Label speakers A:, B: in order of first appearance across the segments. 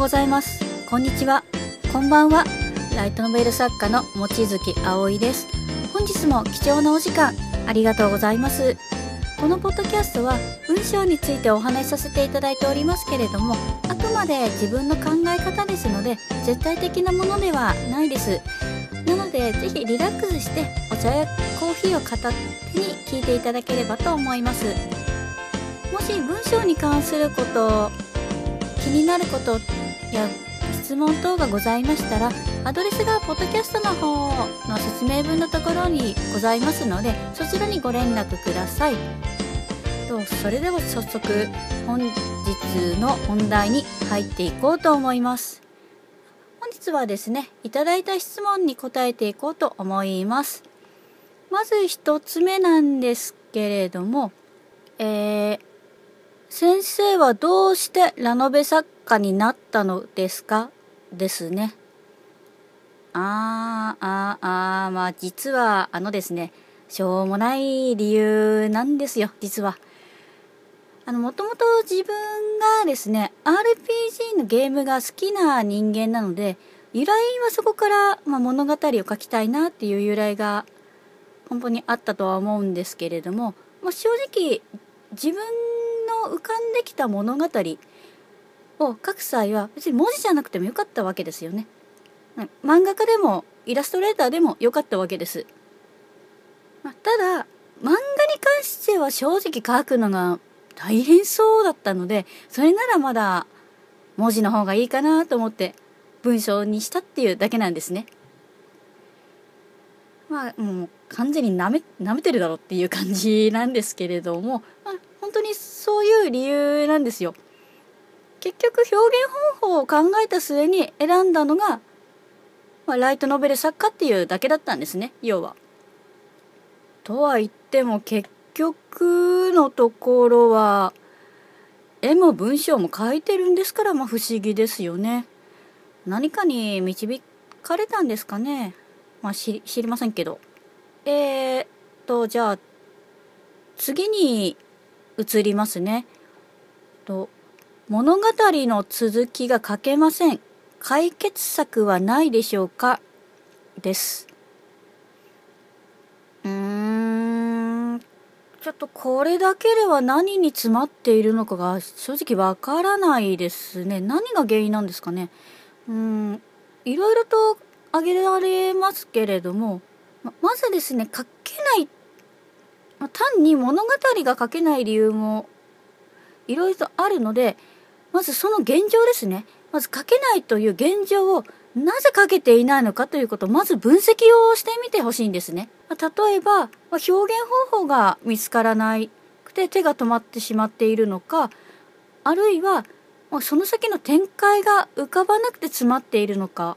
A: おはようございます。こんにちは。こんばんは。ライトノベル作家の望月葵です。本日も貴重なお時間ありがとうございます。このポッドキャストは文章についてお話しさせていただいておりますけれどもあくまで自分の考え方ですので絶対的なものではないです。なのでぜひリラックスしてお茶やコーヒーを片手に聞いていただければと思います。もし文章に関すること気になることや質問等がございましたらアドレスがポッドキャストの方の説明文のところにございますのでそちらにご連絡ください。とそれでは早速本日の本題に入っていこうと思います。本日はですねいただいた質問に答えていこうと思います。まず一つ目なんですけれどもえー先生はどうしてラノベ作家になったのですか？ですね。あー、あー、あー、まあ実はあのですね、しょうもない理由なんですよ、実は。あの、もともと自分がですね、RPG のゲームが好きな人間なので、由来はそこから、まあ、物語を書きたいなっていう由来が本当にあったとは思うんですけれども、まあ、正直自分の浮かんできた物語を書く際は別に文字じゃなくてもよかったわけですよね。漫画家でもイラストレーターでもよかったわけです。まあ、ただ漫画に関しては正直書くのが大変そうだったのでそれならまだ文字の方がいいかなと思って文章にしたっていうだけなんですね。まあもう完全になめ舐めてるだろっていう感じなんですけれども、まあ、本当にそういう理由なんですよ。結局表現方法を考えた末に選んだのが、まあ、ライトノベル作家っていうだけだったんですね要は。とは言っても結局のところは絵も文章も書いてるんですからまあ不思議ですよね。何かに導かれたんですかねまあ知りませんけど。えー、っとじゃあ次に移りますね。と物語の続きが書けません。解決策はないでしょうか？です。うーん、ちょっとこれだけでは何に詰まっているのかが正直わからないですね。何が原因なんですかね？うん、いろいろと挙げられますけれども、ままずですね、書けないま、単に物語が書けない理由もいろいろとあるのでまずその現状ですねまず書けないという現状をなぜ書けていないのかということをまず分析をしてみてほしいんですね。ま、例えば、ま、表現方法が見つからなくて手が止まってしまっているのかあるいは、ま、その先の展開が浮かばなくて詰まっているのか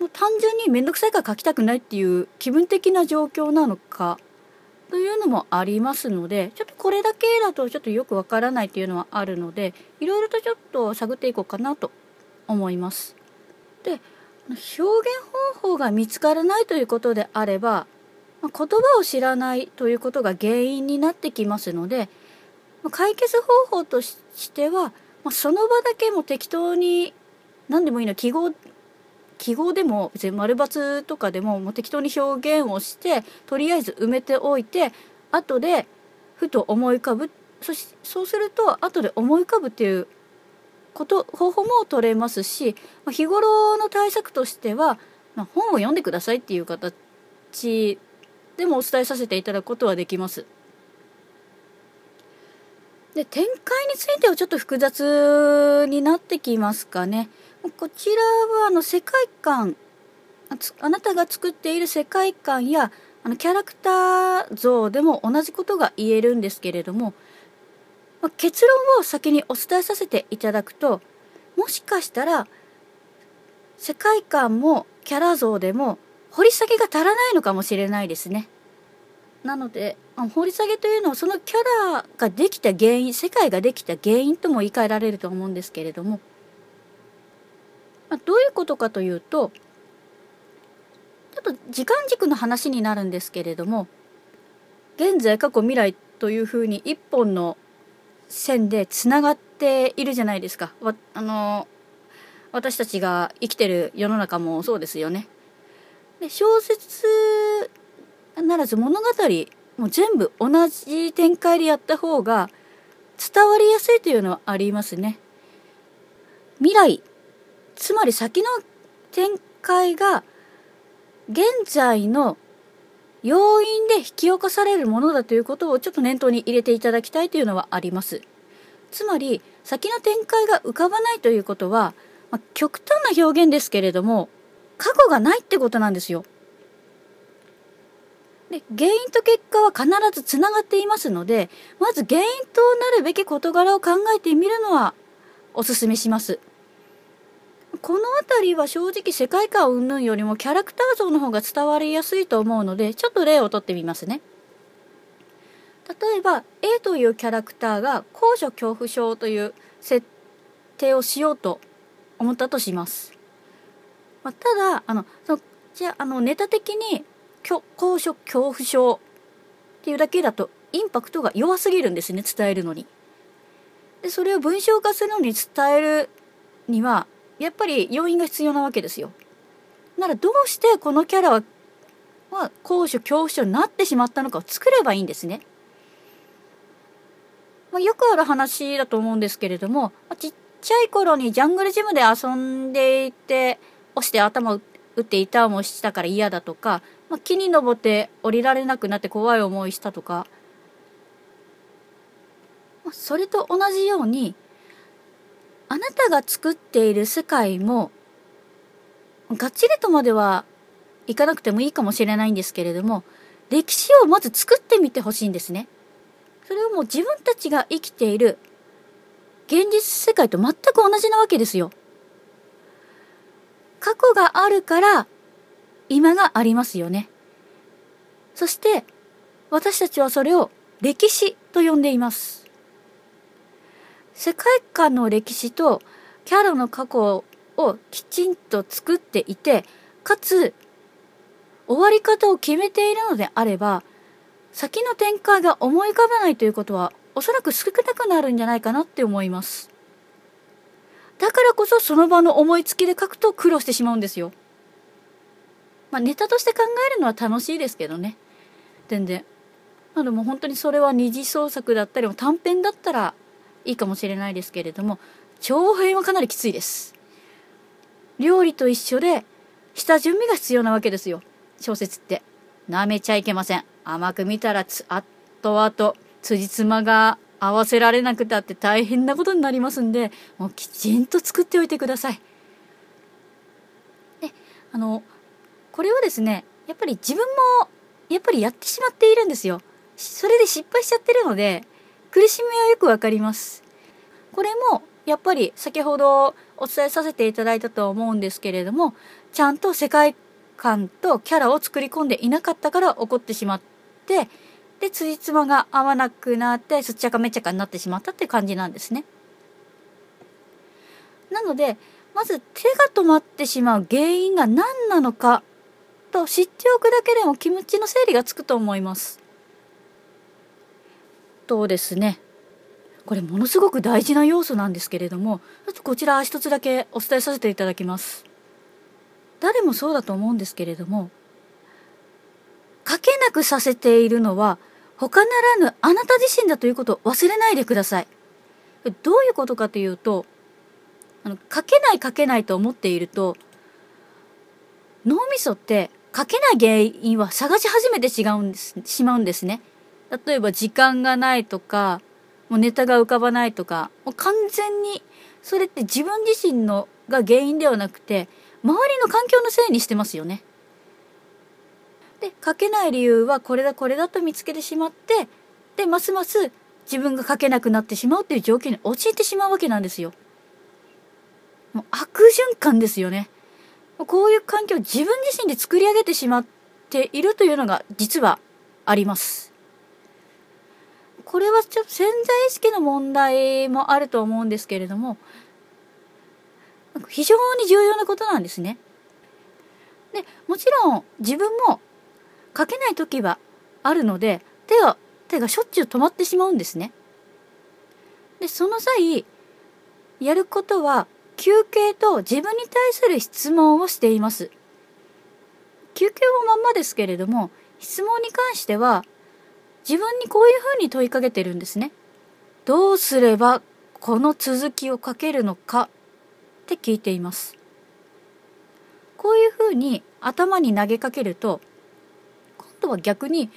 A: もう単純に面倒くさいから書きたくないっていう気分的な状況なのかというのもありますのでちょっとこれだけだとちょっとよくわからないっていうのはあるのでいろいろとちょっと探っていこうかなと思います。で表現方法が見つからないということであれば言葉を知らないということが原因になってきますので解決方法としてはその場だけも適当に何でもいいの記号記号でも別に丸×とかでももう適当に表現をしてとりあえず埋めておいて後でふと思い浮かぶそしそうすると後で思い浮かぶっていうこと方法も取れますし、日頃の対策としては、まあ、本を読んでくださいっていう形でもお伝えさせていただくことはできます。で展開についてはちょっと複雑になってきますかね。こちらはあの世界観あなたが作っている世界観やあのキャラクター像でも同じことが言えるんですけれども、まあ、結論を先にお伝えさせていただくともしかしたら世界観もキャラ像でも掘り下げが足らないのかもしれないですね。なので掘り下げというのはそのキャラができた原因世界ができた原因とも言い換えられると思うんですけれどもどういうことかというとちょっと時間軸の話になるんですけれども現在過去未来というふうに一本の線でつながっているじゃないですか。あの私たちが生きてる世の中もそうですよね。で小説ならず物語もう全部同じ展開でやった方が伝わりやすいというのはありますね。未来つまり先の展開が現在の要因で引き起こされるものだということをちょっと念頭に入れていただきたいというのはあります。つまり先の展開が浮かばないということは、まあ、極端な表現ですけれども過去がないってことなんですよ。で原因と結果は必ずつながっていますのでまず原因となるべき事柄を考えてみるのはおすすめします。この辺りは正直世界観云々よりもキャラクター像の方が伝わりやすいと思うのでちょっと例をとってみますね。例えば A というキャラクターが高所恐怖症という設定をしようと思ったとします。まあ、ただあのそじゃあのネタ的に高所恐怖症っていうだけだとインパクトが弱すぎるんですね伝えるのに。でそれを文章化するのに伝えるにはやっぱり要因が必要なわけですよ。ならどうしてこのキャラは、まあ、高所恐怖症になってしまったのかを作ればいいんですね。まあ、よくある話だと思うんですけれども、ま、ちっちゃい頃にジャングルジムで遊んでいて押して頭を打っていもしたから嫌だとか、まあ、木に登って降りられなくなって怖い思いしたとか、まあ、それと同じようにあなたが作っている世界もがっちりとまではいかなくてもいいかもしれないんですけれども歴史をまず作ってみてほしいんですね。それをもう自分たちが生きている現実世界と全く同じなわけですよ。過去があるから今がありますよね。そして私たちはそれを歴史と呼んでいます。世界観の歴史とキャラの過去をきちんと作っていてかつ終わり方を決めているのであれば先の展開が思い浮かばないということはおそらく少なくなるんじゃないかなって思います。だからこそその場の思いつきで書くと苦労してしまうんですよ。まあネタとして考えるのは楽しいですけどね。全然。まあでも本当にそれは二次創作だったりも短編だったらいいかもしれないですけれども長編はかなりきついです。料理と一緒で下準備が必要なわけですよ。小説って。なめちゃいけません。甘く見たらつあっとあと辻褄が合わせられなくたって大変なことになりますんでもうきちんと作っておいてください。であのこれはですねやっぱり自分もやっぱりやってしまっているんですよ。それで失敗しちゃってるので苦しみはよくわかります。これもやっぱり先ほどお伝えさせていただいたとは思うんですけれどもちゃんと世界観とキャラを作り込んでいなかったから起こってしまってで辻褄が合わなくなってすっちゃかめっちゃかになってしまったって感じなんですね。なのでまず手が止まってしまう原因が何なのかと知っておくだけでも気持ちの整理がつくと思います。とですね。これものすごく大事な要素なんですけれどもちょっとこちら一つだけお伝えさせていただきます。誰もそうだと思うんですけれども書けなくさせているのは他ならぬあなた自身だということを忘れないでください。どういうことかというとあの書けない書けないと思っていると脳みそって書けない原因は探し始めてしまうんですしまうんですね。例えば時間がないとか、もうネタが浮かばないとか、もう完全にそれって自分自身のが原因ではなくて、周りの環境のせいにしてますよね。で、書けない理由はこれだこれだと見つけてしまって、で、ますます自分が書けなくなってしまうっていう状況に陥ってしまうわけなんですよ。もう悪循環ですよね。こういう環境を自分自身で作り上げてしまっているというのが実はあります。これはちょっと潜在意識の問題もあると思うんですけれども非常に重要なことなんですね。でもちろん自分も書けない時はあるので手が手がしょっちゅう止まってしまうんですね。でその際やることは休憩と自分に対する質問をしています休憩はまんまですけれども質問に関しては自分にこういうふうに問いかけてるんですねどうすればこの続きを書けるのかって聞いていますこういうふうに頭に投げかけると今度は逆に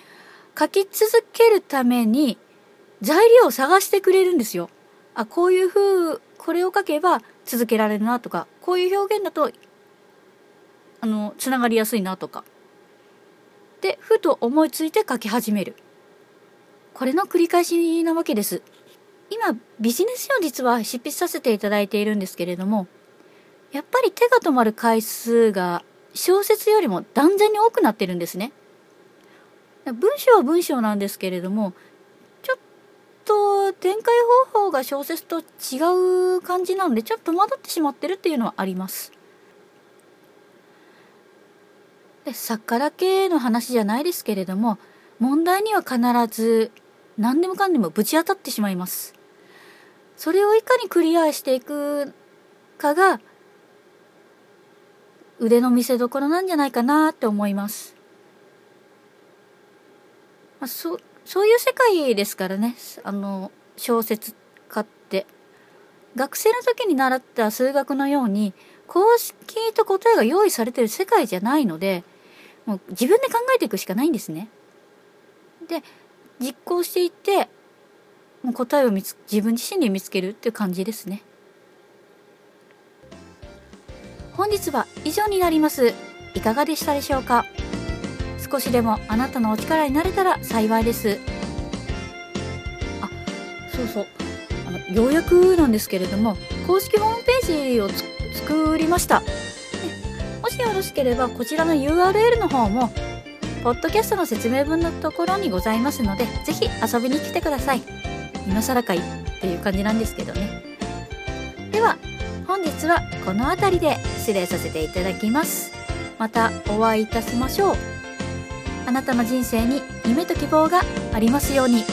A: 書き続けるために材料を探してくれるんですよ。あ、こういう風、これを書けば続けられるなとか、こういう表現だと、あの、つながりやすいなとか。で、ふと思いついて書き始める。これの繰り返しなわけです。今、ビジネス書実は執筆させていただいているんですけれども、やっぱり手が止まる回数が小説よりも断然に多くなってるんですね。文章は文章なんですけれどもちょっと展開方法が小説と違う感じなのでちょっと戸惑ってしまってるっていうのはあります。で作家だけの話じゃないですけれども問題には必ず何でもかんでもぶち当たってしまいます。それをいかにクリアしていくかが腕の見せ所なんじゃないかなって思います。まあ、そそういう世界ですからねあの小説家って学生の時に習った数学のように公式と答えが用意されてる世界じゃないのでもう自分で考えていくしかないんですね。で実行していってもう答えを見つ自分自身で見つけるっていう感じですね。本日は以上になります。いかがでしたでしょうか？少しでもあなたのお力になれたら幸いですあそうそうあのようやくなんですけれども公式ホームページを作りましたもしよろしければこちらの URL の方もポッドキャストの説明文のところにございますのでぜひ遊びに来てください。今更かいっていう感じなんですけどね。では本日はこの辺りで失礼させていただきます。またお会いいたしましょう。あなたの人生に夢と希望がありますように。